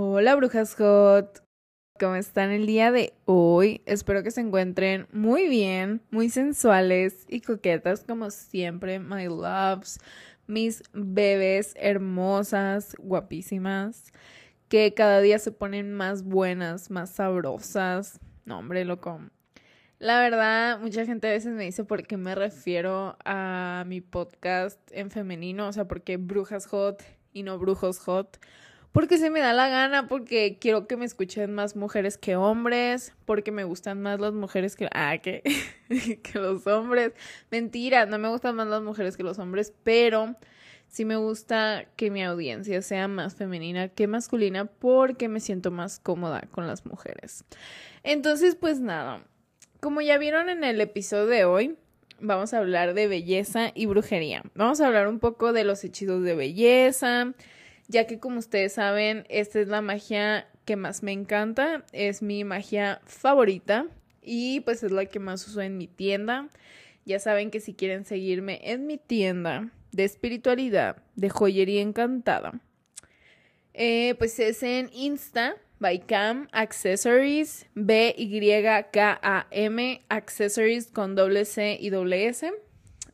Hola brujas hot, ¿cómo están el día de hoy? Espero que se encuentren muy bien, muy sensuales y coquetas como siempre, my loves, mis bebés hermosas, guapísimas, que cada día se ponen más buenas, más sabrosas. No, hombre, loco. La verdad, mucha gente a veces me dice por qué me refiero a mi podcast en femenino, o sea, por qué brujas hot y no brujos hot porque se me da la gana, porque quiero que me escuchen más mujeres que hombres, porque me gustan más las mujeres que, ah, que, que los hombres. Mentira, no me gustan más las mujeres que los hombres, pero sí me gusta que mi audiencia sea más femenina que masculina porque me siento más cómoda con las mujeres. Entonces, pues nada, como ya vieron en el episodio de hoy, vamos a hablar de belleza y brujería. Vamos a hablar un poco de los hechizos de belleza ya que como ustedes saben, esta es la magia que más me encanta, es mi magia favorita y pues es la que más uso en mi tienda. Ya saben que si quieren seguirme en mi tienda de espiritualidad, de joyería encantada, eh, pues es en Insta, by Cam Accessories, B-Y-K-A-M, Accessories con doble C y doble S.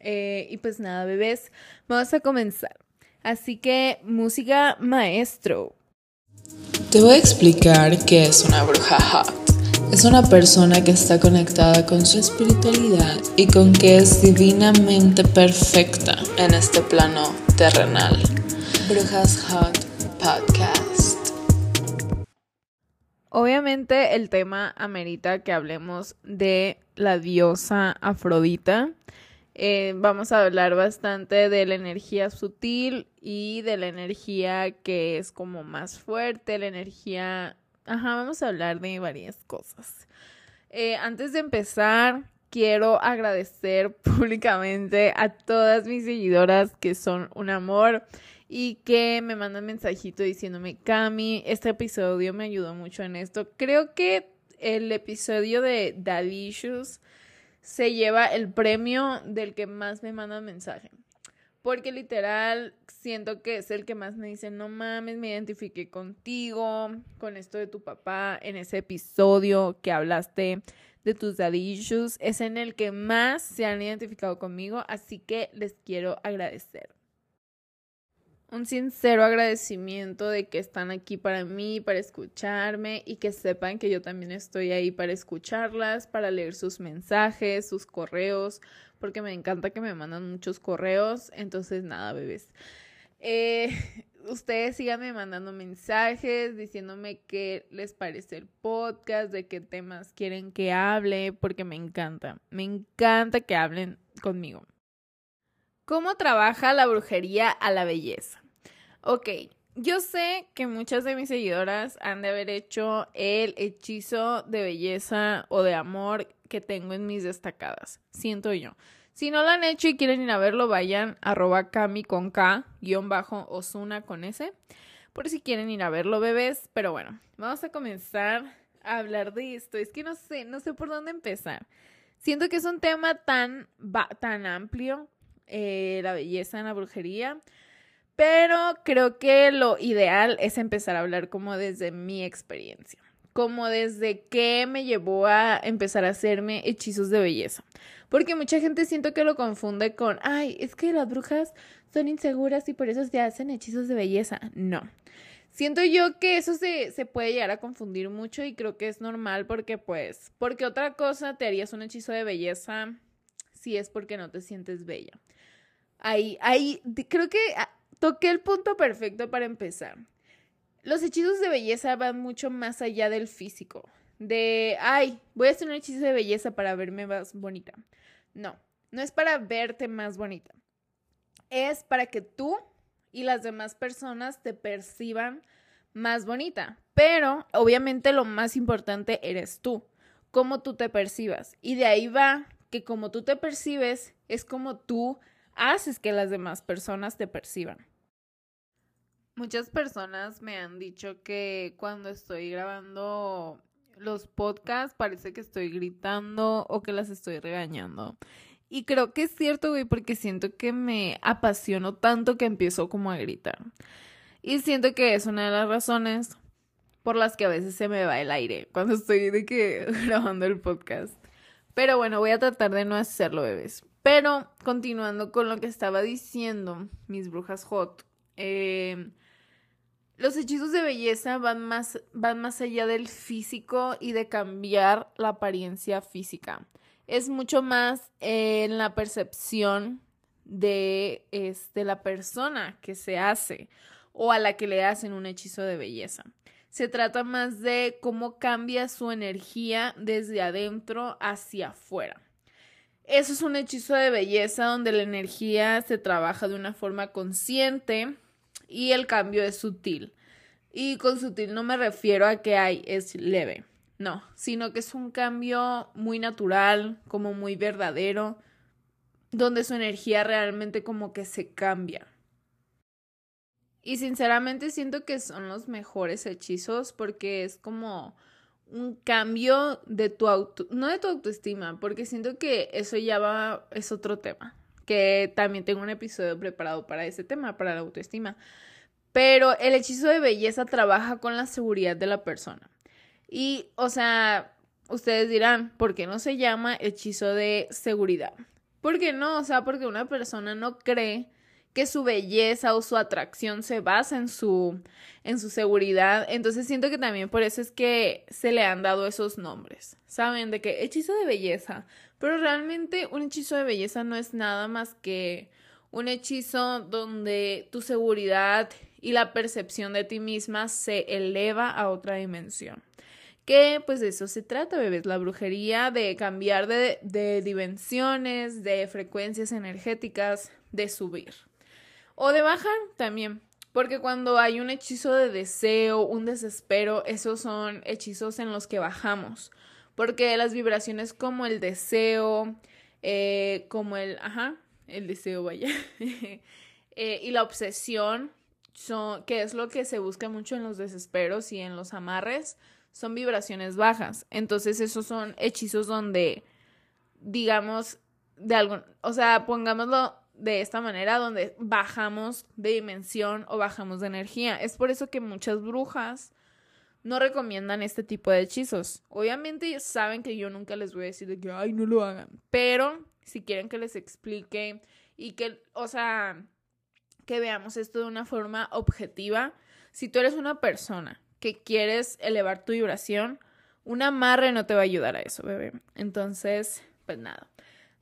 Eh, y pues nada, bebés, vamos a comenzar. Así que, música maestro. Te voy a explicar qué es una bruja hot. Es una persona que está conectada con su espiritualidad y con que es divinamente perfecta en este plano terrenal. Brujas Hot Podcast. Obviamente el tema amerita que hablemos de la diosa Afrodita. Eh, vamos a hablar bastante de la energía sutil y de la energía que es como más fuerte, la energía... Ajá, vamos a hablar de varias cosas. Eh, antes de empezar, quiero agradecer públicamente a todas mis seguidoras que son un amor y que me mandan mensajito diciéndome, Cami, este episodio me ayudó mucho en esto. Creo que el episodio de Daddy se lleva el premio del que más me manda mensaje. Porque literal siento que es el que más me dice, no mames, me identifiqué contigo, con esto de tu papá, en ese episodio que hablaste de tus daddy issues, es en el que más se han identificado conmigo, así que les quiero agradecer un sincero agradecimiento de que están aquí para mí, para escucharme y que sepan que yo también estoy ahí para escucharlas, para leer sus mensajes, sus correos, porque me encanta que me mandan muchos correos. Entonces, nada, bebés. Eh, ustedes síganme mandando mensajes diciéndome qué les parece el podcast, de qué temas quieren que hable, porque me encanta, me encanta que hablen conmigo. ¿Cómo trabaja la brujería a la belleza? Ok, yo sé que muchas de mis seguidoras han de haber hecho el hechizo de belleza o de amor que tengo en mis destacadas. Siento yo. Si no lo han hecho y quieren ir a verlo, vayan arroba cami con K, guion bajo Osuna con S, por si quieren ir a verlo, bebés. Pero bueno, vamos a comenzar a hablar de esto. Es que no sé, no sé por dónde empezar. Siento que es un tema tan, tan amplio, eh, la belleza en la brujería. Pero creo que lo ideal es empezar a hablar como desde mi experiencia, como desde qué me llevó a empezar a hacerme hechizos de belleza. Porque mucha gente siento que lo confunde con, ay, es que las brujas son inseguras y por eso se hacen hechizos de belleza. No. Siento yo que eso se, se puede llegar a confundir mucho y creo que es normal porque pues, porque otra cosa te harías un hechizo de belleza si es porque no te sientes bella. Ahí, ahí, creo que Toqué el punto perfecto para empezar. Los hechizos de belleza van mucho más allá del físico. De, ay, voy a hacer un hechizo de belleza para verme más bonita. No, no es para verte más bonita. Es para que tú y las demás personas te perciban más bonita. Pero obviamente lo más importante eres tú, cómo tú te percibas. Y de ahí va que como tú te percibes es como tú haces que las demás personas te perciban. Muchas personas me han dicho que cuando estoy grabando los podcasts parece que estoy gritando o que las estoy regañando. Y creo que es cierto, güey, porque siento que me apasiono tanto que empiezo como a gritar. Y siento que es una de las razones por las que a veces se me va el aire cuando estoy grabando el podcast. Pero bueno, voy a tratar de no hacerlo, bebés. Pero continuando con lo que estaba diciendo, mis brujas hot, eh, los hechizos de belleza van más, van más allá del físico y de cambiar la apariencia física. Es mucho más en la percepción de, este, la persona que se hace o a la que le hacen un hechizo de belleza. Se trata más de cómo cambia su energía desde adentro hacia afuera. Eso es un hechizo de belleza donde la energía se trabaja de una forma consciente y el cambio es sutil. Y con sutil no me refiero a que hay, es leve, no, sino que es un cambio muy natural, como muy verdadero, donde su energía realmente como que se cambia. Y sinceramente siento que son los mejores hechizos porque es como un cambio de tu auto, no de tu autoestima, porque siento que eso ya va, es otro tema, que también tengo un episodio preparado para ese tema, para la autoestima. Pero el hechizo de belleza trabaja con la seguridad de la persona. Y, o sea, ustedes dirán, ¿por qué no se llama hechizo de seguridad? ¿Por qué no? O sea, porque una persona no cree que su belleza o su atracción se basa en su, en su seguridad. Entonces siento que también por eso es que se le han dado esos nombres. ¿Saben? De que hechizo de belleza. Pero realmente un hechizo de belleza no es nada más que un hechizo donde tu seguridad y la percepción de ti misma se eleva a otra dimensión que pues de eso se trata, bebés, la brujería, de cambiar de, de dimensiones, de frecuencias energéticas, de subir. O de bajar también, porque cuando hay un hechizo de deseo, un desespero, esos son hechizos en los que bajamos, porque las vibraciones como el deseo, eh, como el, ajá, el deseo, vaya, eh, y la obsesión, son, que es lo que se busca mucho en los desesperos y en los amarres, son vibraciones bajas. Entonces esos son hechizos donde, digamos, de algún, o sea, pongámoslo de esta manera, donde bajamos de dimensión o bajamos de energía. Es por eso que muchas brujas no recomiendan este tipo de hechizos. Obviamente saben que yo nunca les voy a decir de que, ay, no lo hagan. Pero si quieren que les explique y que, o sea, que veamos esto de una forma objetiva, si tú eres una persona que quieres elevar tu vibración, un amarre no te va a ayudar a eso, bebé. Entonces, pues nada.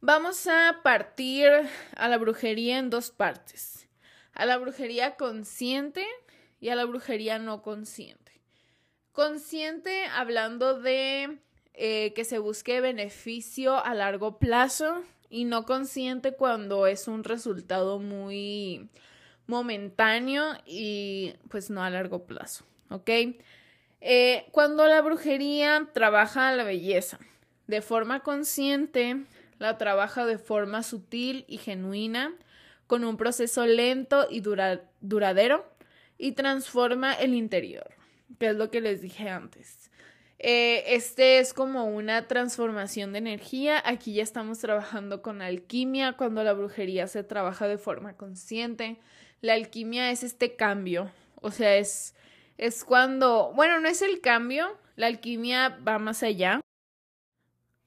Vamos a partir a la brujería en dos partes. A la brujería consciente y a la brujería no consciente. Consciente hablando de eh, que se busque beneficio a largo plazo y no consciente cuando es un resultado muy momentáneo y pues no a largo plazo. ¿ok? Eh, cuando la brujería trabaja la belleza de forma consciente, la trabaja de forma sutil y genuina, con un proceso lento y duradero, y transforma el interior, que es lo que les dije antes. Eh, este es como una transformación de energía. Aquí ya estamos trabajando con alquimia cuando la brujería se trabaja de forma consciente. La alquimia es este cambio, o sea, es es cuando, bueno, no es el cambio, la alquimia va más allá.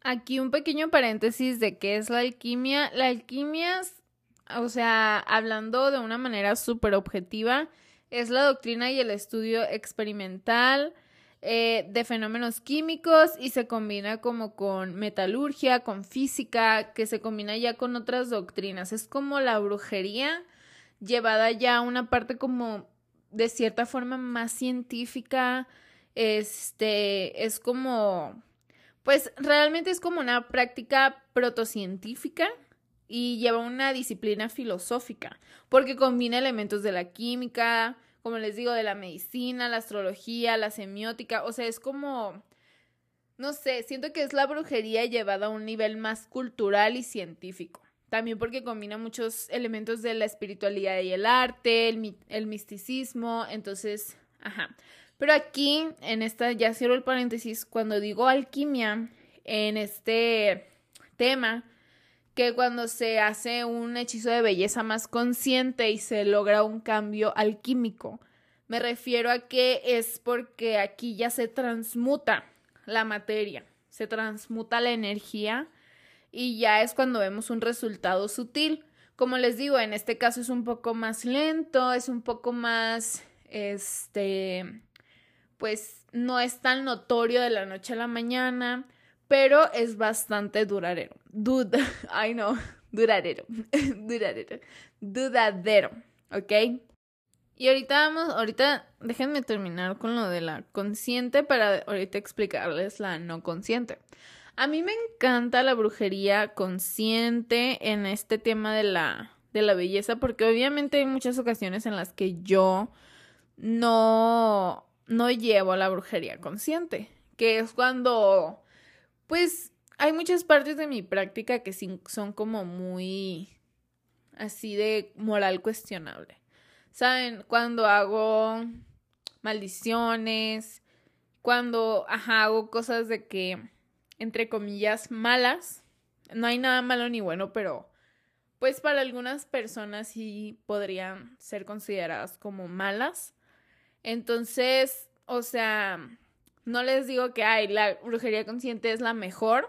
Aquí un pequeño paréntesis de qué es la alquimia. La alquimia, o sea, hablando de una manera súper objetiva, es la doctrina y el estudio experimental eh, de fenómenos químicos y se combina como con metalurgia, con física, que se combina ya con otras doctrinas. Es como la brujería llevada ya a una parte como de cierta forma más científica, este, es como, pues realmente es como una práctica protocientífica y lleva una disciplina filosófica, porque combina elementos de la química, como les digo, de la medicina, la astrología, la semiótica, o sea, es como, no sé, siento que es la brujería llevada a un nivel más cultural y científico. También porque combina muchos elementos de la espiritualidad y el arte, el, misticismo, entonces, ajá. Pero aquí, en esta, ya cierro el paréntesis, cuando digo alquimia, en este tema, que cuando se hace un hechizo de belleza más consciente y se logra un cambio alquímico, Me refiero a que es porque aquí ya se transmuta la materia, se transmuta la energía y ya es cuando vemos un resultado sutil. Como les digo, en este caso es un poco más lento, es un poco más, este, pues no es tan notorio de la noche a la mañana, pero es bastante duradero. Dud, ay no, duradero, duradero, dudadero, ¿ok? Y ahorita vamos, ahorita déjenme terminar con lo de la consciente para ahorita explicarles la no consciente. A mí me encanta la brujería consciente en este tema de la, de la belleza porque obviamente hay muchas ocasiones en las que yo no, no llevo la brujería consciente, que es cuando, pues, hay muchas partes de mi práctica que son como muy así de moral cuestionable. ¿Saben? Cuando hago maldiciones, cuando hago cosas de que, entre comillas, malas. No hay nada malo ni bueno, pero pues para algunas personas sí podrían ser consideradas como malas. Entonces, o sea, no les digo que ay, la brujería consciente es la mejor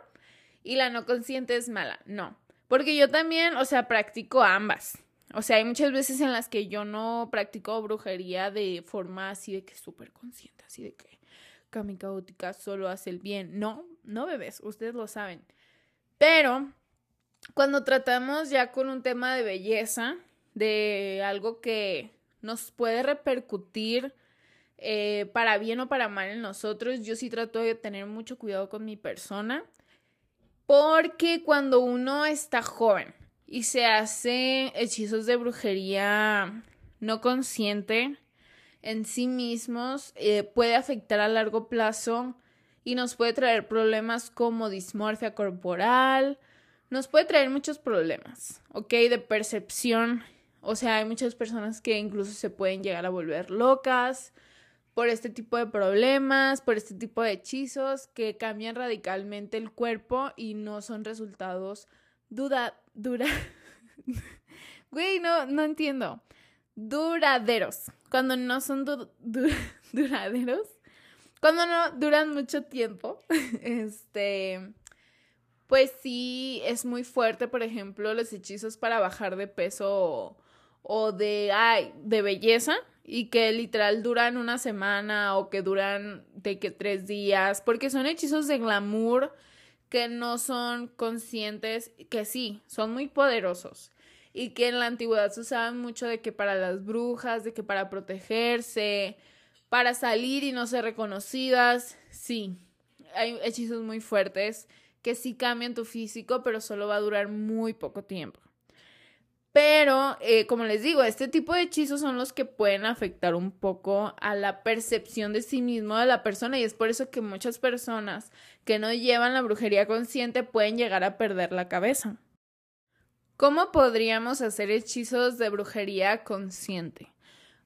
y la no consciente es mala. No, porque yo también, o sea, practico ambas. O sea, hay muchas veces en las que yo no practico brujería de forma así de que súper consciente, así de que Kami Caótica solo hace el bien. No, no bebés, ustedes lo saben. Pero cuando tratamos ya con un tema de belleza, de algo que nos puede repercutir eh, para bien o para mal en nosotros, yo sí trato de tener mucho cuidado con mi persona. Porque cuando uno está joven, y se hace hechizos de brujería no consciente en sí mismos, eh, puede afectar a largo plazo y nos puede traer problemas como dismorfia corporal, nos puede traer muchos problemas, ¿ok? De percepción, o sea, hay muchas personas que incluso se pueden llegar a volver locas por este tipo de problemas, por este tipo de hechizos que cambian radicalmente el cuerpo y no son resultados duda, dura. Güey, no, no entiendo. Duraderos. Cuando no son duraderos. Cuando no duran mucho tiempo. Este. Pues sí, es muy fuerte, por ejemplo, los hechizos para bajar de peso o, de, ay, de belleza y que literal duran una semana o que duran de que tres días, porque son hechizos de glamour que no son conscientes, que sí, son muy poderosos y que en la antigüedad se usaban mucho de que para las brujas, de que para protegerse, para salir y no ser reconocidas, sí, hay hechizos muy fuertes que sí cambian tu físico, pero solo va a durar muy poco tiempo. Pero, eh, como les digo, este tipo de hechizos son los que pueden afectar un poco a la percepción de sí mismo de la persona y es por eso que muchas personas que no llevan la brujería consciente pueden llegar a perder la cabeza. ¿Cómo podríamos hacer hechizos de brujería consciente?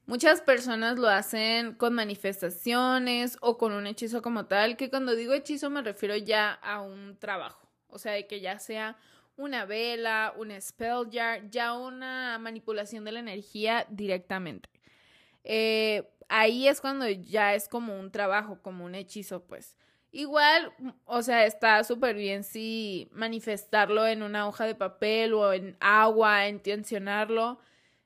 Muchas personas lo hacen con manifestaciones o con un hechizo como tal, que cuando digo hechizo me refiero ya a un trabajo, o sea, de que ya sea una vela, un spell jar, ya una manipulación de la energía directamente. Eh, ahí es cuando ya es como un trabajo, como un hechizo, pues. Igual, o sea, está súper bien si manifestarlo en una hoja de papel o en agua, intencionarlo,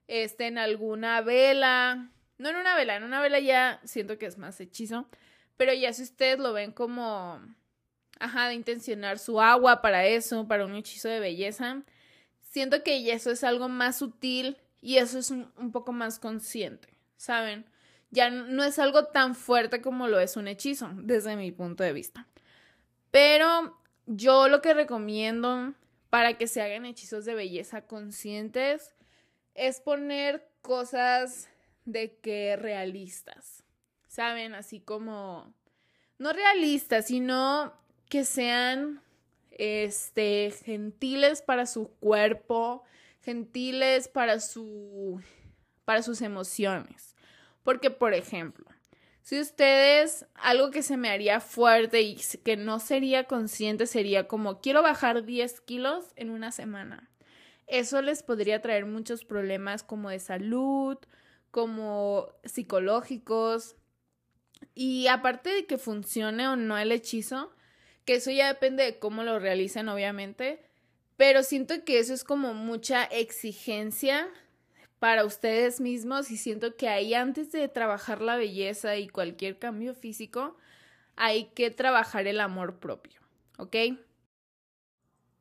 este, en alguna vela. No en una vela, en una vela ya siento que es más hechizo, pero ya si ustedes lo ven como ajá, de intencionar su agua para eso, para un hechizo de belleza. Siento que eso es algo más sutil y eso es un, poco más consciente, ¿saben? Ya no es algo tan fuerte como lo es un hechizo, desde mi punto de vista. Pero yo lo que recomiendo para que se hagan hechizos de belleza conscientes es poner cosas de que realistas, ¿saben? Así como, no realistas, sino que sean este gentiles para su cuerpo, gentiles para su para sus emociones. Porque por ejemplo, si ustedes algo que se me haría fuerte y que no sería consciente sería como quiero bajar 10 kilos en una semana. Eso les podría traer muchos problemas como de salud, como psicológicos. Y aparte de que funcione o no el hechizo, que eso ya depende de cómo lo realicen, obviamente, pero siento que eso es como mucha exigencia para ustedes mismos y siento que ahí antes de trabajar la belleza y cualquier cambio físico, hay que trabajar el amor propio, ¿ok?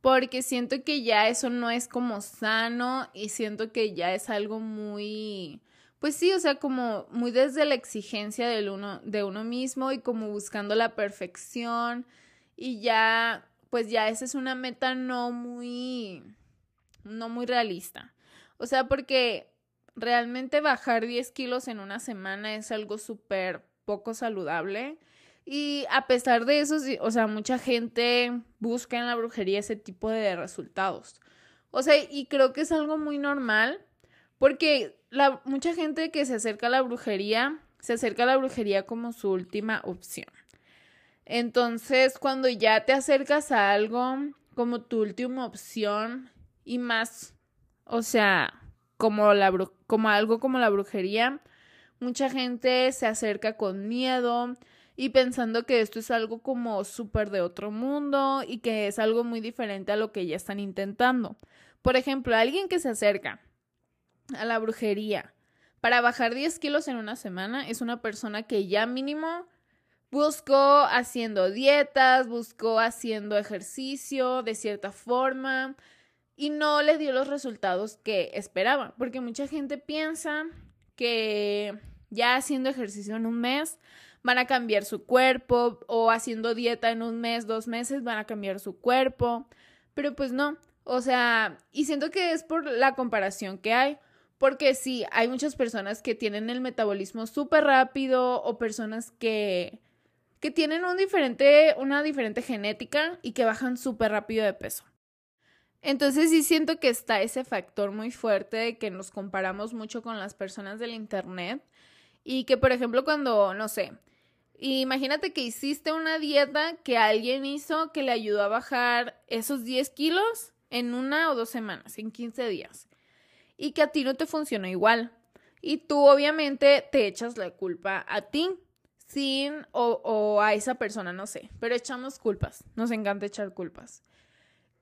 Porque siento que ya eso no es como sano y siento que ya es algo muy, pues sí, o sea, como muy desde la exigencia del uno, de uno mismo y como buscando la perfección y ya, pues ya esa es una meta no muy, no muy realista. O sea, porque realmente bajar 10 kilos en una semana es algo súper poco saludable. Y a pesar de eso, o sea, mucha gente busca en la brujería ese tipo de resultados. O sea, y creo que es algo muy normal porque la, mucha gente que se acerca a la brujería, se acerca a la brujería como su última opción. Entonces, cuando ya te acercas a algo como tu última opción y más, o sea, como, la, como algo como la brujería, mucha gente se acerca con miedo y pensando que esto es algo como súper de otro mundo y que es algo muy diferente a lo que ya están intentando. Por ejemplo, alguien que se acerca a la brujería para bajar 10 kilos en una semana es una persona que ya mínimo buscó haciendo dietas, buscó haciendo ejercicio de cierta forma, y no le dio los resultados que esperaba, porque mucha gente piensa que ya haciendo ejercicio en un mes van a cambiar su cuerpo o haciendo dieta en un mes, dos meses van a cambiar su cuerpo, pero pues no, o sea, y siento que es por la comparación que hay, porque sí, hay muchas personas que tienen el metabolismo súper rápido o personas que, que tienen una diferente genética y que bajan súper rápido de peso. Entonces sí siento que está ese factor muy fuerte de que nos comparamos mucho con las personas del Internet y que, por ejemplo, cuando, no sé, imagínate que hiciste una dieta que alguien hizo que le ayudó a bajar esos 10 kilos en una o dos semanas, en 15 días, y que a ti no te funcionó igual. Y tú obviamente te echas la culpa a ti, sin o, o a esa persona, no sé, pero echamos culpas, nos encanta echar culpas.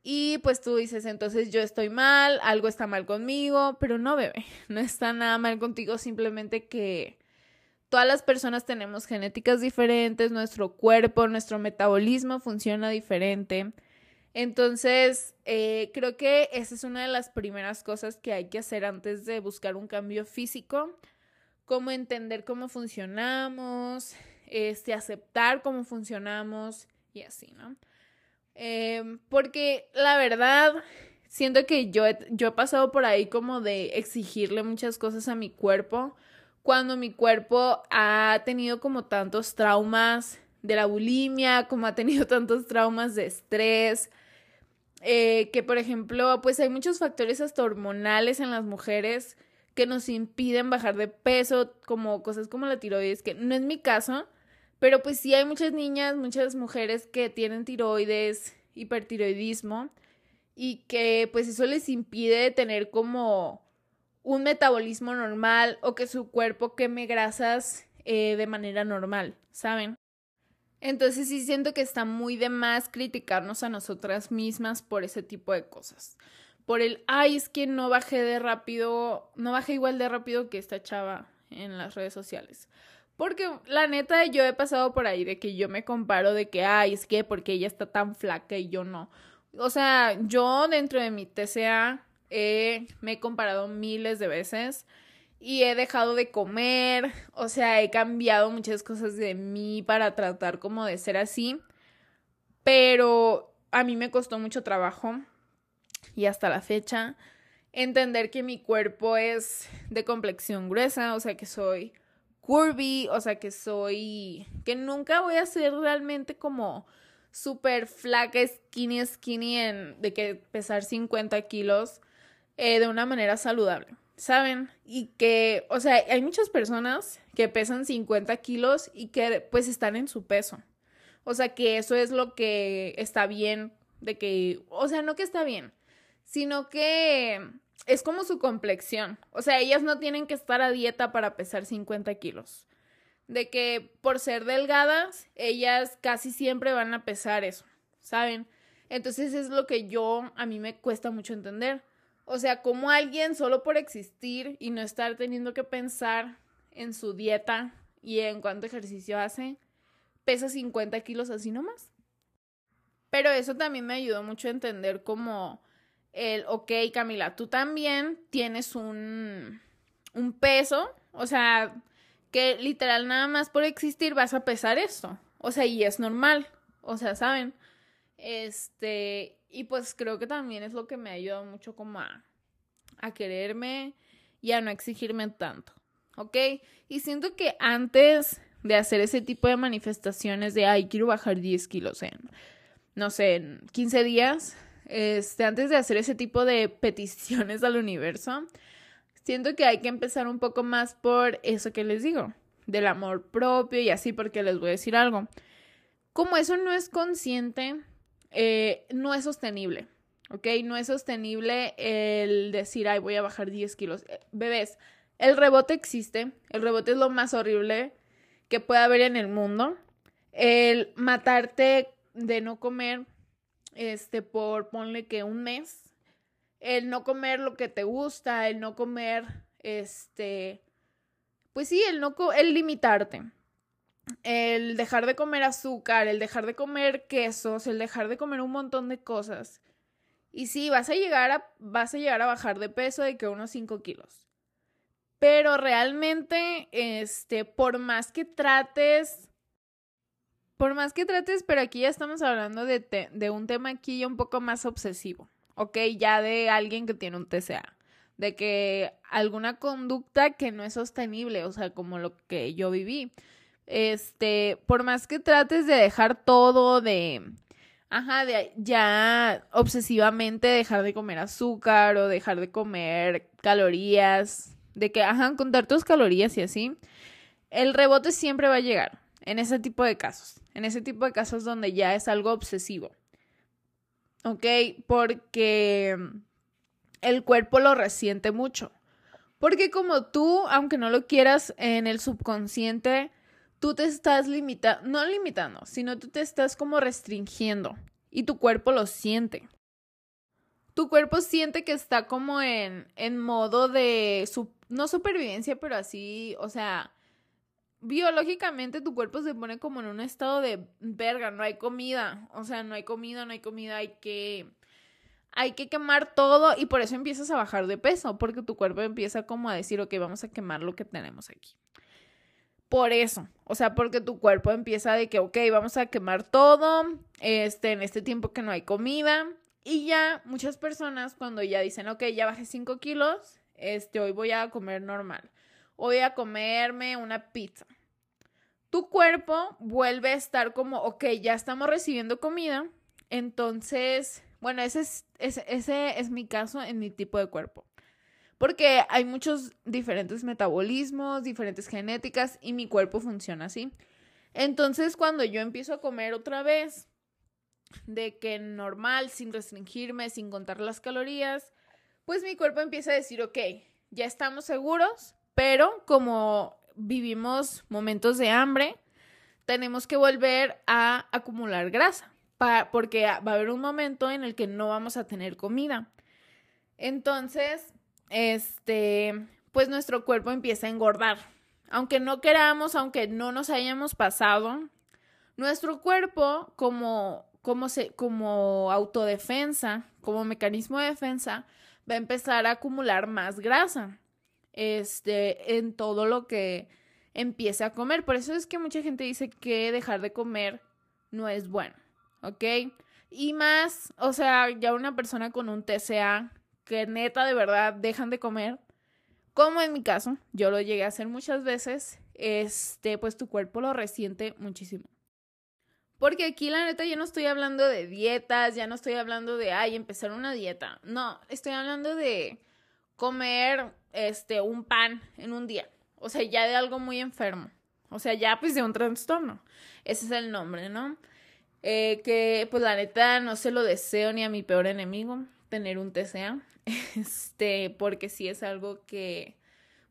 Y pues tú dices, entonces yo estoy mal, algo está mal conmigo, pero no, bebé, no está nada mal contigo, simplemente que todas las personas tenemos genéticas diferentes, nuestro cuerpo, nuestro metabolismo funciona diferente. Entonces, eh, creo que esa es una de las primeras cosas que hay que hacer antes de buscar un cambio físico, como entender cómo funcionamos, este, aceptar cómo funcionamos y así, ¿no? Em, porque la verdad, siento que yo he, yo he pasado por ahí como de exigirle muchas cosas a mi cuerpo, cuando mi cuerpo ha tenido como tantos traumas de la bulimia, como ha tenido tantos traumas de estrés, eh, que por ejemplo, pues hay muchos factores hasta hormonales en las mujeres que nos impiden bajar de peso, como cosas como la tiroides, que no es mi caso, pero pues sí hay muchas niñas, muchas mujeres que tienen tiroides, hipertiroidismo y que pues eso les impide tener como un metabolismo normal o que su cuerpo queme grasas eh, de manera normal, ¿saben? Entonces sí siento que está muy de más criticarnos a nosotras mismas por ese tipo de cosas. Por el, ay, es que no bajé de rápido, no bajé igual de rápido que esta chava en las redes sociales. Porque la neta yo he pasado por ahí de que yo me comparo de que, ay, es que porque ella está tan flaca y yo no. O sea, yo dentro de mi TCA me he comparado miles de veces y he dejado de comer, o sea, he cambiado muchas cosas de mí para tratar como de ser así, pero a mí me costó mucho trabajo y hasta la fecha entender que mi cuerpo es de complexión gruesa, o sea, que soy curvy, o sea, que soy, que nunca voy a ser realmente como súper flaca, skinny, skinny, en, de que pesar 50 kilos eh, de una manera saludable, ¿saben? Y que, o sea, hay muchas personas que pesan 50 kilos y que pues están en su peso. O sea, que eso es lo que está bien, de que, o sea, no que está bien, sino que es como su complexión. O sea, ellas no tienen que estar a dieta para pesar 50 kilos. De que por ser delgadas, ellas casi siempre van a pesar eso, ¿saben? Entonces es lo que yo, a mí me cuesta mucho entender. O sea, como alguien solo por existir y no estar teniendo que pensar en su dieta y en cuánto ejercicio hace, pesa 50 kilos así nomás. Pero eso también me ayudó mucho a entender como el, ok, Camila, tú también tienes un, un peso, o sea, que literal nada más por existir vas a pesar esto. O sea, y es normal. O sea, ¿saben? Este, y pues creo que también es lo que me ha ayudado mucho como a, a quererme y a no exigirme tanto. ¿Ok? Y siento que antes de hacer ese tipo de manifestaciones de, ay, quiero bajar 10 kilos en, no sé, en 15 días, este, antes de hacer ese tipo de peticiones al universo, siento que hay que empezar un poco más por eso que les digo, del amor propio y así, porque les voy a decir algo. Como eso no es consciente, eh, no es sostenible, ¿ok? No es sostenible el decir, ay, voy a bajar 10 kilos. Eh, bebés, el rebote existe, el rebote es lo más horrible que puede haber en el mundo. El matarte de no comer este, por ponle que un mes, el no comer lo que te gusta, el no comer, este, pues sí, el no, el limitarte, el dejar de comer azúcar, el dejar de comer quesos, el dejar de comer un montón de cosas. Y sí, vas a llegar a, vas a llegar a bajar de peso de que unos 5 kilos. Pero realmente, este, por más que trates por más que trates, pero aquí ya estamos hablando de, de un tema aquí un poco más obsesivo, ¿ok? Ya de alguien que tiene un TCA, de que alguna conducta que no es sostenible, o sea, como lo que yo viví. Este, por más que trates de dejar todo, de, ajá, de ya obsesivamente dejar de comer azúcar o dejar de comer calorías, de que, ajá, contar tus calorías y así, el rebote siempre va a llegar en ese tipo de casos en ese tipo de casos donde ya es algo obsesivo. ¿Ok? Porque el cuerpo lo resiente mucho. Porque como tú, aunque no lo quieras en el subconsciente, tú te estás limitando, no limitando, sino tú te estás como restringiendo y tu cuerpo lo siente. Tu cuerpo siente que está como en, en modo de, no supervivencia, pero así, o sea, biológicamente tu cuerpo se pone como en un estado de verga, no hay comida, o sea, no hay comida, no hay comida, hay que hay que quemar todo y por eso empiezas a bajar de peso, porque tu cuerpo empieza como a decir, ok, vamos a quemar lo que tenemos aquí. Por eso, o sea, porque tu cuerpo empieza de que, ok, vamos a quemar todo, este, en este tiempo que no hay comida. Y ya muchas personas cuando ya dicen, ok, ya bajé 5 kilos, este, hoy voy a comer normal voy a comerme una pizza. Tu cuerpo vuelve a estar como, ok, ya estamos recibiendo comida, entonces, bueno, ese es, ese, ese es mi caso en mi tipo de cuerpo. Porque hay muchos diferentes metabolismos, diferentes genéticas y mi cuerpo funciona así. Entonces, cuando yo empiezo a comer otra vez, de que normal, sin restringirme, sin contar las calorías, pues mi cuerpo empieza a decir, ok, ya estamos seguros, pero como vivimos momentos de hambre, tenemos que volver a acumular grasa, porque va a haber un momento en el que no vamos a tener comida. Entonces, este, pues nuestro cuerpo empieza a engordar. Aunque no queramos, aunque no nos hayamos pasado, nuestro cuerpo como, como, se, como autodefensa, como mecanismo de defensa, va a empezar a acumular más grasa este, en todo lo que empiece a comer. Por eso es que mucha gente dice que dejar de comer no es bueno, ¿ok? Y más, o sea, ya una persona con un TCA que neta de verdad dejan de comer, como en mi caso, yo lo llegué a hacer muchas veces, este, pues tu cuerpo lo resiente muchísimo. Porque aquí la neta yo no estoy hablando de dietas, ya no estoy hablando de, ay, empezar una dieta. No, estoy hablando de comer este un pan en un día. O sea, ya de algo muy enfermo. O sea, ya pues de un trastorno. Ese es el nombre, ¿no? Eh, que pues la neta no se lo deseo ni a mi peor enemigo. tener un TCA, este, porque sí es algo que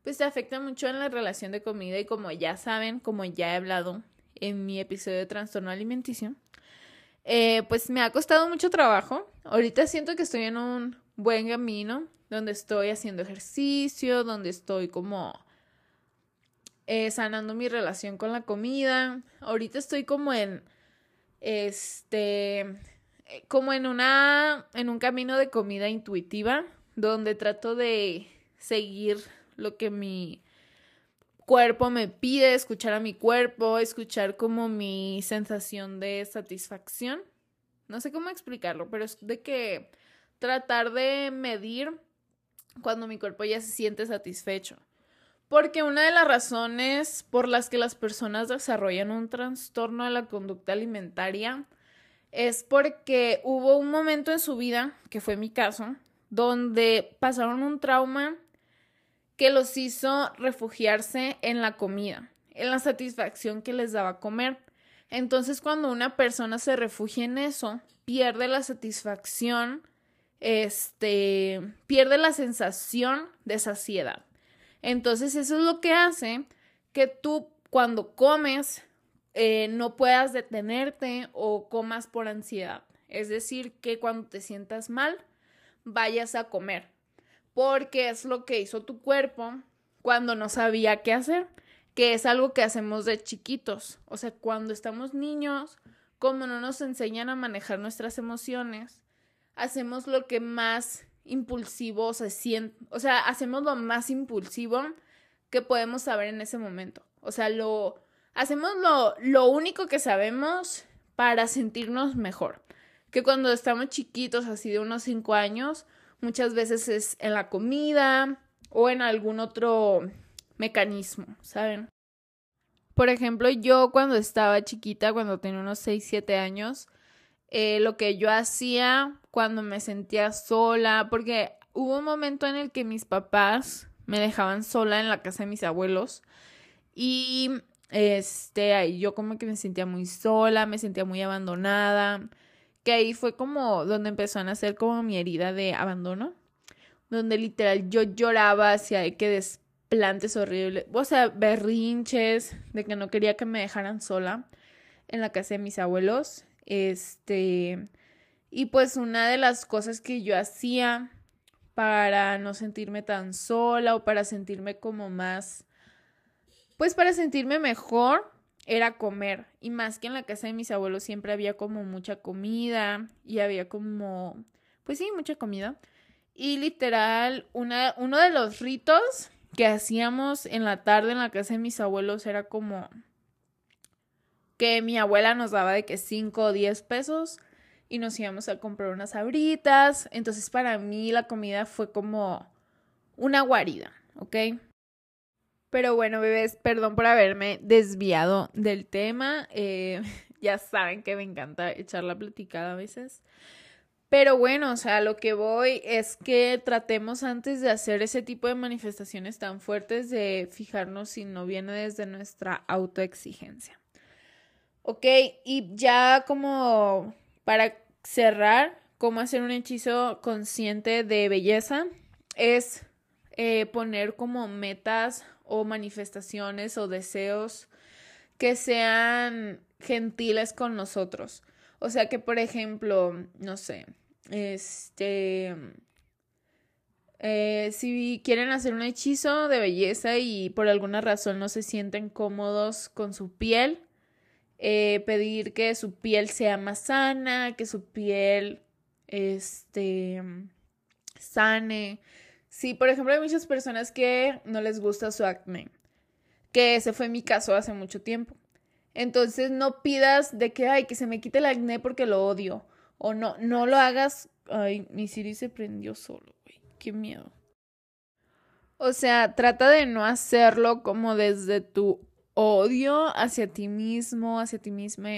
pues te afecta mucho en la relación de comida y como ya saben, como ya he hablado en mi episodio de trastorno alimenticio, eh, pues me ha costado mucho trabajo. Ahorita siento que estoy en un buen camino, donde estoy haciendo ejercicio, donde estoy como eh, sanando mi relación con la comida. Ahorita estoy como en, este, eh, como en una, en un camino de comida intuitiva, donde trato de seguir lo que mi cuerpo me pide, escuchar a mi cuerpo, escuchar como mi sensación de satisfacción. No sé cómo explicarlo, pero es de que tratar de medir cuando mi cuerpo ya se siente satisfecho. Porque una de las razones por las que las personas desarrollan un trastorno de la conducta alimentaria es porque hubo un momento en su vida, que fue mi caso, donde pasaron un trauma que los hizo refugiarse en la comida, en la satisfacción que les daba comer. Entonces, cuando una persona se refugia en eso, pierde la satisfacción, este, pierde la sensación de saciedad. Entonces, eso es lo que hace que tú cuando comes eh, no puedas detenerte o comas por ansiedad. Es decir, que cuando te sientas mal, vayas a comer porque es lo que hizo tu cuerpo cuando no sabía qué hacer, que es algo que hacemos de chiquitos. O sea, cuando estamos niños, como no nos enseñan a manejar nuestras emociones, hacemos lo que más impulsivo se siente, o sea, hacemos lo más impulsivo que podemos saber en ese momento. O sea, lo hacemos lo, lo único que sabemos para sentirnos mejor. Que cuando estamos chiquitos, así de unos cinco años, Muchas veces es en la comida o en algún otro mecanismo, ¿saben? Por ejemplo, yo cuando estaba chiquita, cuando tenía unos 6, 7 años, eh, lo que yo hacía cuando me sentía sola, porque hubo un momento en el que mis papás me dejaban sola en la casa de mis abuelos y este, ahí yo como que me sentía muy sola, me sentía muy abandonada, que ahí fue como donde empezó a nacer como mi herida de abandono, donde literal yo lloraba hacia que desplantes horribles, o sea, berrinches, de que no quería que me dejaran sola en la casa de mis abuelos. Este, y pues una de las cosas que yo hacía para no sentirme tan sola o para sentirme como más, pues para sentirme mejor, era comer. Y más que en la casa de mis abuelos siempre había como mucha comida y había como, pues sí, mucha comida. Y literal, una, uno de los ritos que hacíamos en la tarde en la casa de mis abuelos era como que mi abuela nos daba de que 5 o 10 pesos y nos íbamos a comprar unas abritas. Entonces para mí la comida fue como una guarida, ¿ok? Pero bueno, bebés, perdón por haberme desviado del tema. Eh, ya saben que me encanta echar la platicada a veces. Pero bueno, o sea, lo que voy es que tratemos antes de hacer ese tipo de manifestaciones tan fuertes de fijarnos si no viene desde nuestra autoexigencia. Ok, y ya como para cerrar, cómo hacer un hechizo consciente de belleza es eh, poner como metas o manifestaciones o deseos que sean gentiles con nosotros. O sea que, por ejemplo, no sé, este, eh, si quieren hacer un hechizo de belleza y por alguna razón no se sienten cómodos con su piel, eh, pedir que su piel sea más sana, que su piel, este, sane, Sí, por ejemplo, hay muchas personas que no les gusta su acné, que ese fue mi caso hace mucho tiempo. Entonces no pidas de que, ay, que se me quite el acné porque lo odio. O no, no lo hagas. Ay, mi Siri se prendió solo, güey. Qué miedo. O sea, trata de no hacerlo como desde tu odio hacia ti mismo, hacia ti misma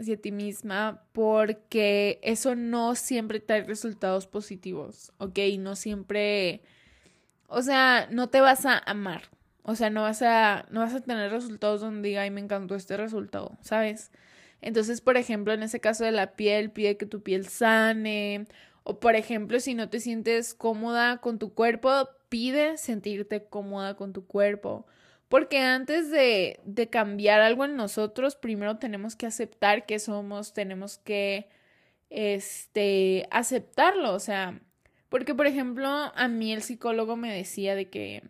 hacia ti misma porque eso no siempre trae resultados positivos, ¿ok? No siempre, o sea, no te vas a amar, o sea, no vas a, no vas a tener resultados donde diga, ay, me encantó este resultado, ¿sabes? Entonces, por ejemplo, en ese caso de la piel, pide que tu piel sane O por ejemplo, si no te sientes cómoda con tu cuerpo, pide sentirte cómoda con tu cuerpo. Porque antes de, de cambiar algo en nosotros, primero tenemos que aceptar que somos, tenemos que este, aceptarlo. O sea, porque por ejemplo, a mí el psicólogo me decía de que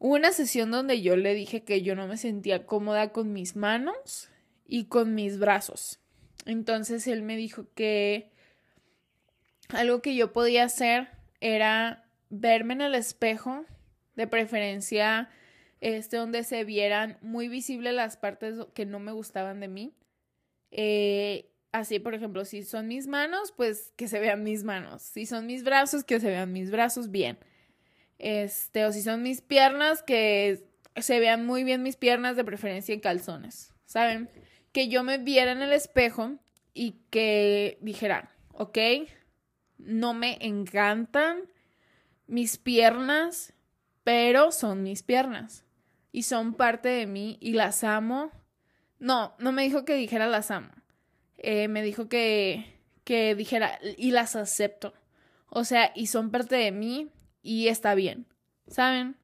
hubo una sesión donde yo le dije que yo no me sentía cómoda con mis manos y con mis brazos. Entonces él me dijo que algo que yo podía hacer era verme en el espejo, de preferencia este donde se vieran muy visibles las partes que no me gustaban de mí. Eh, así, por ejemplo, si son mis manos, pues que se vean mis manos. Si son mis brazos, que se vean mis brazos bien. Este, o si son mis piernas, que se vean muy bien mis piernas, de preferencia en calzones. ¿Saben? Que yo me viera en el espejo y que dijera, ok, no me encantan mis piernas, pero son mis piernas y son parte de mí y las amo. No, no me dijo que dijera las amo. Eh, me dijo que, que dijera y las acepto. O sea, y son parte de mí y está bien, ¿saben?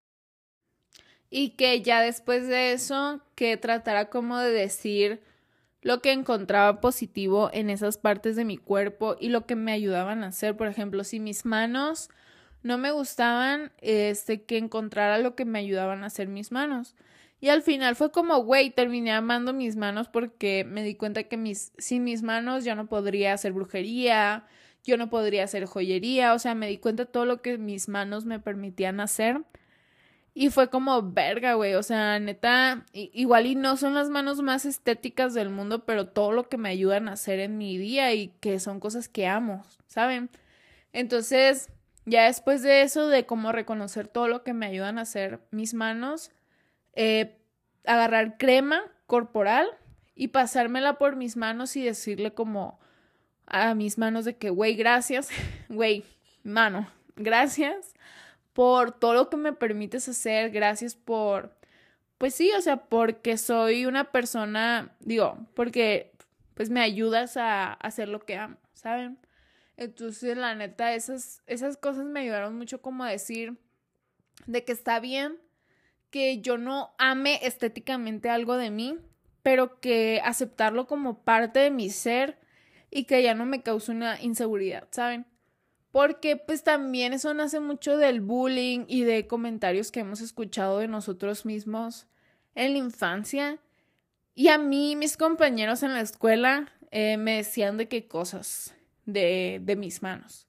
Y que ya después de eso, que tratara como de decir lo que encontraba positivo en esas partes de mi cuerpo y lo que me ayudaban a hacer. Por ejemplo, si mis manos no me gustaban, este, que encontrara lo que me ayudaban a hacer mis manos. Y al final fue como, güey, terminé amando mis manos porque me di cuenta que mis, sin mis manos yo no podría hacer brujería, yo no podría hacer joyería, o sea, me di cuenta de todo lo que mis manos me permitían hacer. Y fue como, verga, güey, o sea, neta, igual y no son las manos más estéticas del mundo, pero todo lo que me ayudan a hacer en mi día y que son cosas que amo, ¿saben? Entonces, ya después de eso, de cómo reconocer todo lo que me ayudan a hacer mis manos, eh, agarrar crema corporal y pasármela por mis manos y decirle como a mis manos de que, güey, gracias, güey, mano, gracias por todo lo que me permites hacer, gracias por, pues sí, o sea, porque soy una persona, digo, porque pues me ayudas a hacer lo que amo, ¿saben? Entonces, la neta, esas, esas cosas me ayudaron mucho como a decir de que está bien que yo no ame estéticamente algo de mí, pero que aceptarlo como parte de mi ser y que ya no me cause una inseguridad, ¿saben? porque pues también eso nace mucho del bullying y de comentarios que hemos escuchado de nosotros mismos en la infancia. Y a mí, mis compañeros en la escuela eh, me decían de qué cosas de, de mis manos.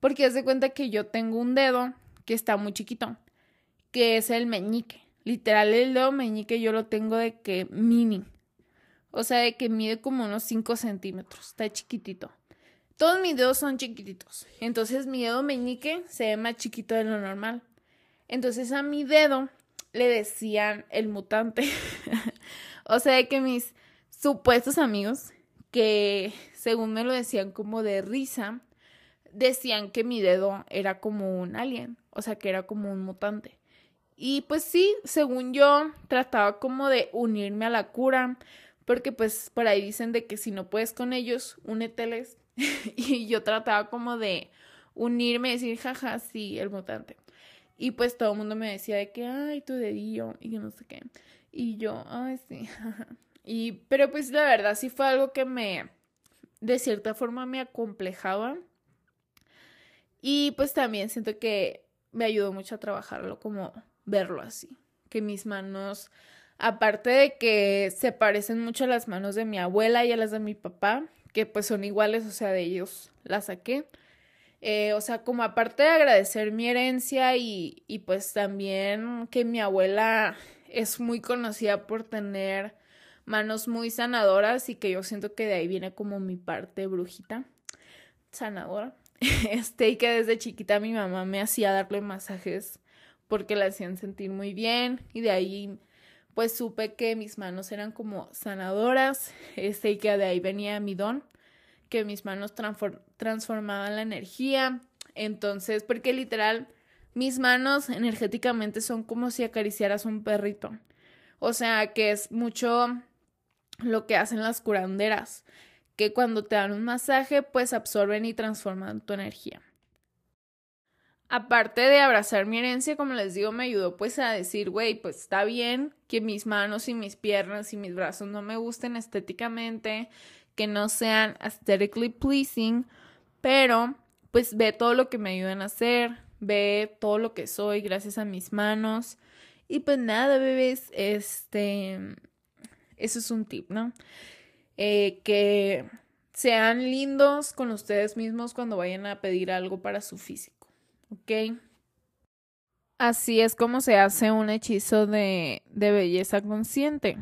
Porque haz de cuenta que yo tengo un dedo que está muy chiquito, que es el meñique. Literal, el dedo meñique yo lo tengo de que mini. O sea, de que mide como unos 5 centímetros. Está chiquitito. Todos mis dedos son chiquititos. Entonces mi dedo meñique se ve más chiquito de lo normal. Entonces a mi dedo le decían el mutante. o sea que mis supuestos amigos, que según me lo decían como de risa, decían que mi dedo era como un alien, o sea que era como un mutante. Y pues sí, según yo, trataba como de unirme a la cura, porque pues por ahí dicen de que si no puedes con ellos, úneteles y yo trataba como de unirme, decir, jaja, sí, el mutante. Y pues todo el mundo me decía de que, ay, tu dedillo, y que no sé qué. Y yo, ay, sí, Y, pero pues la verdad sí fue algo que me, de cierta forma me acomplejaba. Y pues también siento que me ayudó mucho a trabajarlo, como verlo así. Que mis manos, aparte de que se parecen mucho a las manos de mi abuela y a las de mi papá, que pues son iguales, o sea, de ellos la saqué. Eh, o sea, como aparte de agradecer mi herencia y, y pues también que mi abuela es muy conocida por tener manos muy sanadoras y que yo siento que de ahí viene como mi parte brujita sanadora. Este, y que desde chiquita mi mamá me hacía darle masajes porque la hacían sentir muy bien y de ahí pues supe que mis manos eran como sanadoras, este, y que de ahí venía mi don, que mis manos transformaban la energía. Entonces, porque literal, mis manos energéticamente son como si acariciaras un perrito. O sea, que es mucho lo que hacen las curanderas, que cuando te dan un masaje, pues absorben y transforman tu energía. Aparte de abrazar mi herencia, como les digo, me ayudó pues a decir, güey, pues está bien que mis manos y mis piernas y mis brazos no me gusten estéticamente, que no sean aesthetically pleasing, pero pues ve todo lo que me ayudan a hacer, ve todo lo que soy gracias a mis manos. Y pues nada, bebés, este, eso es un tip, ¿no? Eh, que sean lindos con ustedes mismos cuando vayan a pedir algo para su físico, ¿ok? Así es como se hace un hechizo de, de belleza consciente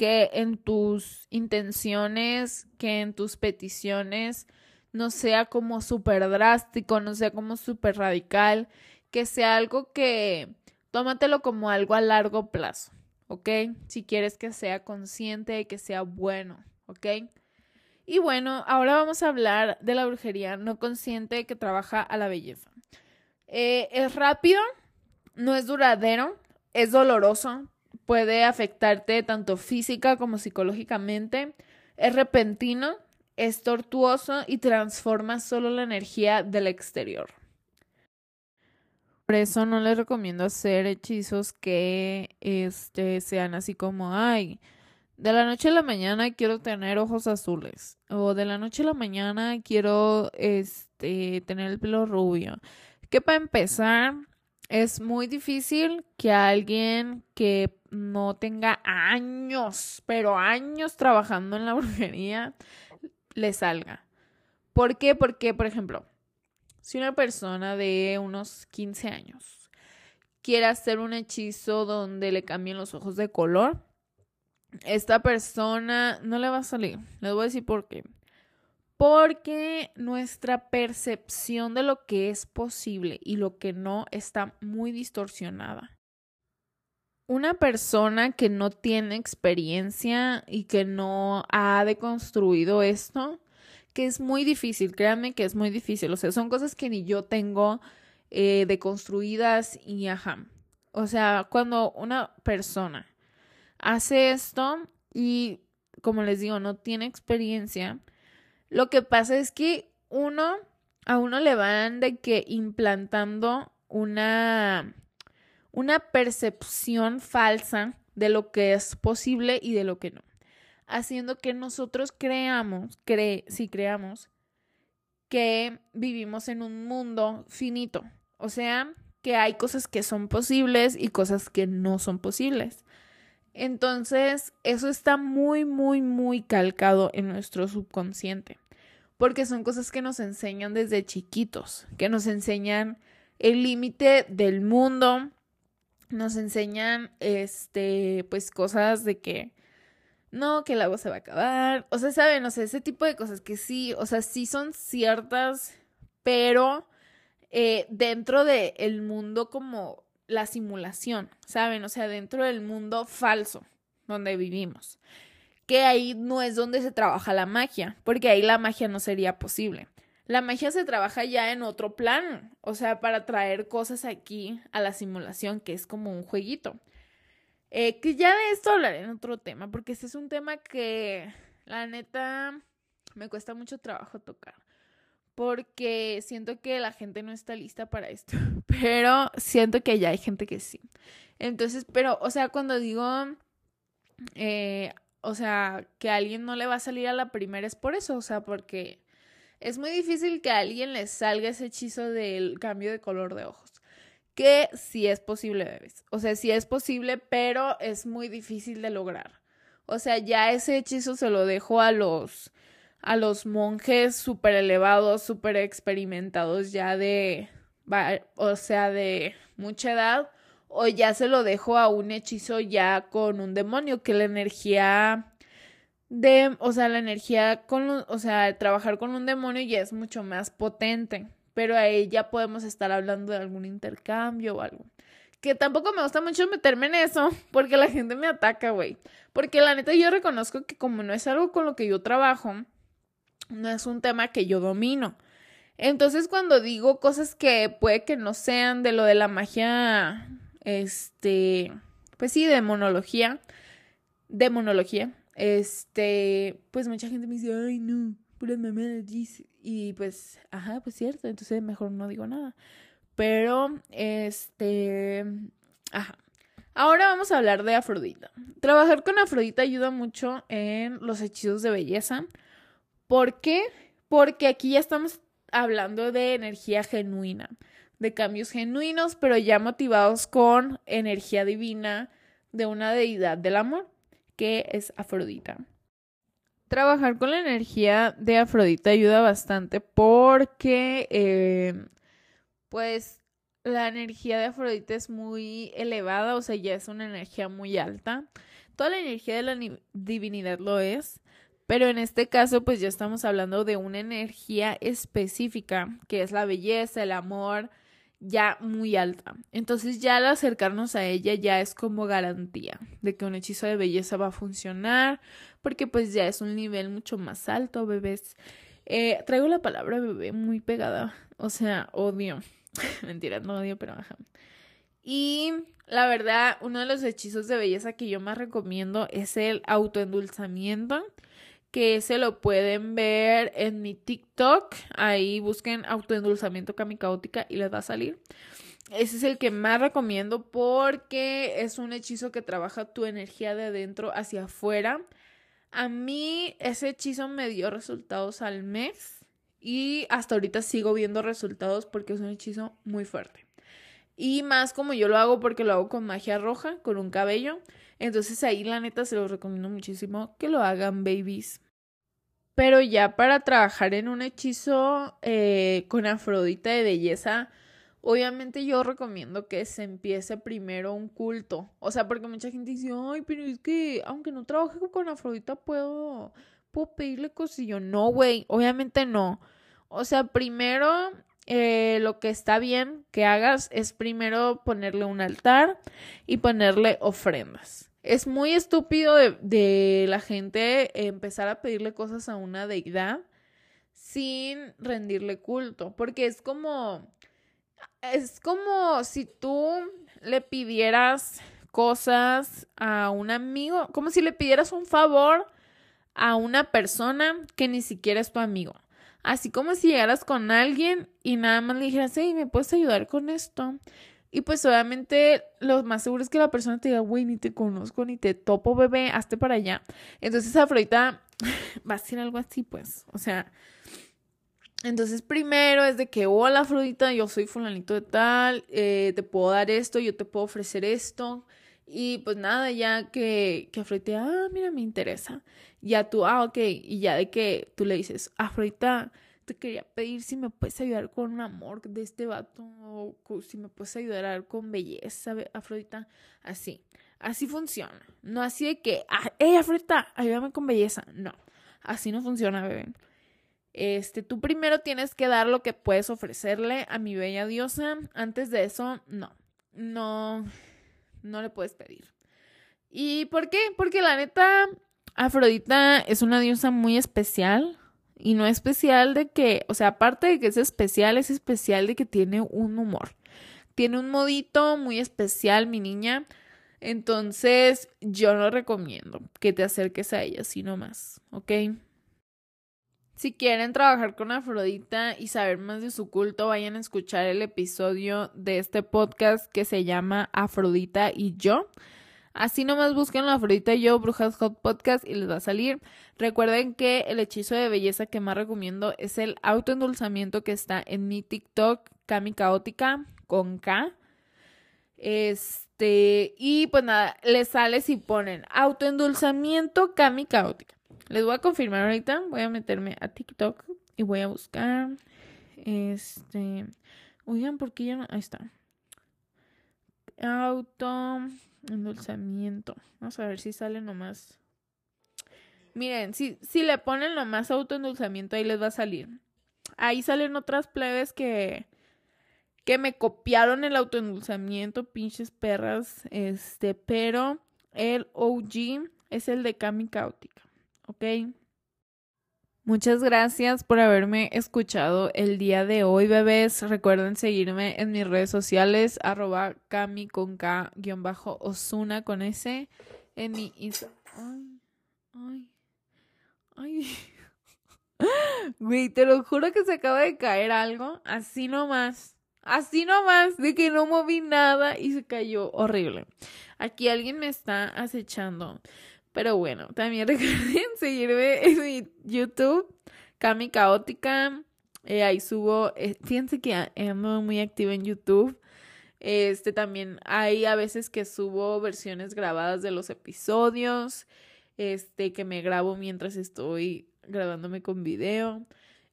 que en tus intenciones, que en tus peticiones no sea como súper drástico, no sea como súper radical, que sea algo que tómatelo como algo a largo plazo, ¿ok? Si quieres que sea consciente, que sea bueno, ¿ok? Y bueno, ahora vamos a hablar de la brujería no consciente que trabaja a la belleza. Eh, es rápido, no es duradero, es doloroso, puede afectarte tanto física como psicológicamente, es repentino, es tortuoso y transforma solo la energía del exterior. Eso no les recomiendo hacer hechizos que este, sean así como, ay, de la noche a la mañana quiero tener ojos azules o de la noche a la mañana quiero este, tener el pelo rubio. Que para empezar es muy difícil que alguien que no tenga años, pero años trabajando en la brujería, le salga. ¿Por qué? Porque, por ejemplo, si una persona de unos 15 años quiere hacer un hechizo donde le cambien los ojos de color, esta persona no le va a salir. Les voy a decir por qué. Porque nuestra percepción de lo que es posible y lo que no está muy distorsionada una persona que no tiene experiencia y que no ha deconstruido esto, que es muy difícil, créanme que es muy difícil, o sea, son cosas que ni yo tengo eh, deconstruidas y ajá. O sea, cuando una persona hace esto y, como les digo, no tiene experiencia, lo que pasa es que uno, a uno le van de que implantando una una percepción falsa de lo que es posible y de lo que no, haciendo que nosotros creamos, cre si creamos que vivimos en un mundo finito, o sea, que hay cosas que son posibles y cosas que no son posibles. Entonces, eso está muy, muy, muy calcado en nuestro subconsciente, porque son cosas que nos enseñan desde chiquitos, que nos enseñan el límite del mundo, nos enseñan, este, pues cosas de que, no, que el agua se va a acabar, o sea, saben, o sea, ese tipo de cosas que sí, o sea, sí son ciertas, pero eh, dentro del el mundo como la simulación, ¿saben? O sea, dentro del mundo falso donde vivimos. Que ahí no es donde se trabaja la magia, porque ahí la magia no sería posible. La magia se trabaja ya en otro plan, o sea, para traer cosas aquí a la simulación, que es como un jueguito. Eh, que ya de esto hablaré en otro tema, porque este es un tema que la neta me cuesta mucho trabajo tocar, porque siento que la gente no está lista para esto, pero siento que ya hay gente que sí. Entonces, pero, o sea, cuando digo, eh, o sea, que a alguien no le va a salir a la primera es por eso, o sea, porque es muy difícil que a alguien le salga ese hechizo del cambio de color de ojos. Que sí es posible, bebés. O sea, sí es posible, pero es muy difícil de lograr. O sea, ya ese hechizo se lo dejo a los a los monjes súper elevados, súper experimentados ya de, o sea, de mucha edad, o ya se lo dejo a un hechizo ya con un demonio, que la energía de, o sea, la energía con, o sea, trabajar con un demonio ya es mucho más potente, pero ahí ya podemos estar hablando de algún intercambio o algo. Que tampoco me gusta mucho meterme en eso, porque la gente me ataca, güey. Porque la neta yo reconozco que como no es algo con lo que yo trabajo, no es un tema que yo domino. Entonces cuando digo cosas que puede que no sean de lo de la magia, este, pues sí, demonología, demonología, este, pues mucha gente me dice, ay, no, puras mamadas, y pues, ajá, pues cierto, entonces mejor no digo nada. Pero, este, ajá. Ahora vamos a hablar de Afrodita. Trabajar con Afrodita ayuda mucho en los hechizos de belleza. ¿Por qué? Porque aquí ya estamos hablando de energía genuina, de cambios genuinos, pero ya motivados con energía divina de una deidad del amor, que es Afrodita. Trabajar con la energía de Afrodita ayuda bastante porque, eh, pues, la energía de Afrodita es muy elevada, o sea, ya es una energía muy alta. Toda la energía de la divinidad lo es, pero en este caso, pues ya estamos hablando de una energía específica, que es la belleza, el amor, ya muy alta. Entonces ya al acercarnos a ella ya es como garantía de que un hechizo de belleza va a funcionar, porque pues ya es un nivel mucho más alto, bebés. Eh, traigo la palabra bebé muy pegada, o sea, odio. Mentira, no odio, pero ajá. Y la verdad, uno de los hechizos de belleza que yo más recomiendo es el autoendulzamiento, que se lo pueden ver en mi TikTok. Ahí busquen autoendulzamiento caótica y les va a salir. Ese es el que más recomiendo porque es un hechizo que trabaja tu energía de adentro hacia afuera. A mí ese hechizo me dio resultados al mes y hasta ahorita sigo viendo resultados porque es un hechizo muy fuerte. Y más como yo lo hago porque lo hago con magia roja, con un cabello. Entonces ahí la neta se los recomiendo muchísimo que lo hagan babies. Pero ya para trabajar en un hechizo eh, con Afrodita de belleza, obviamente yo recomiendo que se empiece primero un culto. O sea, porque mucha gente dice, ay, pero es que aunque no trabaje con Afrodita puedo, ¿puedo pedirle cosillo? No, güey, obviamente no. O sea, primero eh, lo que está bien que hagas es primero ponerle un altar y ponerle ofrendas. Es muy estúpido de, la gente empezar a pedirle cosas a una deidad sin rendirle culto, porque es como, es como si tú le pidieras cosas a un amigo, como si le pidieras un favor a una persona que ni siquiera es tu amigo. Así como si llegaras con alguien y nada más le dijeras, hey, ¿me puedes ayudar con esto? Y pues obviamente lo más seguro es que la persona te diga, güey, ni te conozco, ni te topo, bebé, hazte para allá. Entonces Afrodita va a decir algo así, pues. O sea, entonces primero es de que, hola Afrodita, yo soy fulanito de tal, eh, te puedo dar esto, yo te puedo ofrecer esto. Y pues nada, ya que, que Afrodita, ah, mira, me interesa. Ya tú, ah, ok. Y ya de que tú le dices, Afrodita, te quería pedir si me puedes ayudar con un amor de este vato. O si me puedes ayudar con belleza, Afrodita. Así. Así funciona. No así de que, ah, hey, Afrodita, ayúdame con belleza. No. Así no funciona, bebé. Este, tú primero tienes que dar lo que puedes ofrecerle a mi bella diosa. Antes de eso, no. No no le puedes pedir. ¿Y por qué? Porque la neta, Afrodita es una diosa muy especial. Y no especial de que, o sea, aparte de que es especial, es especial de que tiene un humor. Tiene un modito muy especial, mi niña. Entonces, yo no recomiendo que te acerques a ella, sino más, ¿ok? Si quieren trabajar con Afrodita y saber más de su culto, vayan a escuchar el episodio de este podcast que se llama Afrodita y yo. Así nomás busquen Afrodita y yo, Brujas Hot Podcast, y les va a salir. Recuerden que el hechizo de belleza que más recomiendo es el autoendulzamiento que está en mi TikTok, Kami Caótica, con K. Este, y pues nada, les sale si ponen autoendulzamiento Kami Caótica. Les voy a confirmar ahorita. Voy a meterme a TikTok y voy a buscar. Este. Oigan, ¿por qué ya no? Ahí está. Auto. Endulzamiento. Vamos a ver si sale nomás. Miren, si, si le ponen nomás autoendulzamiento, ahí les va a salir. Ahí salen otras plebes que. Que me copiaron el autoendulzamiento, pinches perras. Este, pero el OG es el de Kami Caótica. ¿ok? Muchas gracias por haberme escuchado el día de hoy, bebés. Recuerden seguirme en mis redes sociales, arroba cami guion Osuna con S, en mi Instagram. Ay, Ay. Güey, te lo juro que se acaba de caer algo. Así nomás. Así nomás. De que no moví nada y se cayó horrible. Aquí alguien me está acechando. Pero bueno, también recuerden seguirme en mi YouTube. Cami Caótica. Eh, ahí subo. Eh, fíjense que ando muy activa en YouTube. Este también hay a veces que subo versiones grabadas de los episodios. Este que me grabo mientras estoy grabándome con video.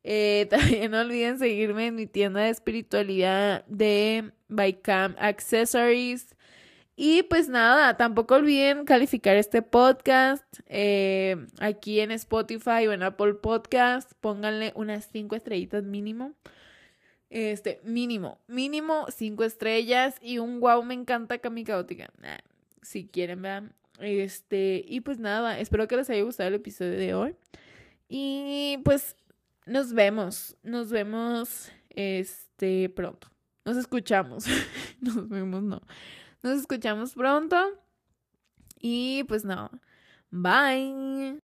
Eh, también no olviden seguirme en mi tienda de espiritualidad de Bycam Accessories. Y pues nada, tampoco olviden calificar este podcast eh, aquí en Spotify o en Apple Podcast. Pónganle unas cinco estrellitas mínimo. Este, mínimo, mínimo cinco estrellas y un wow, me encanta Cami Caótica. si quieren, vean. Este, y pues nada, espero que les haya gustado el episodio de hoy. Y pues nos vemos, nos vemos este pronto. Nos escuchamos. nos vemos, no. Nos escuchamos pronto. Y pues no. Bye.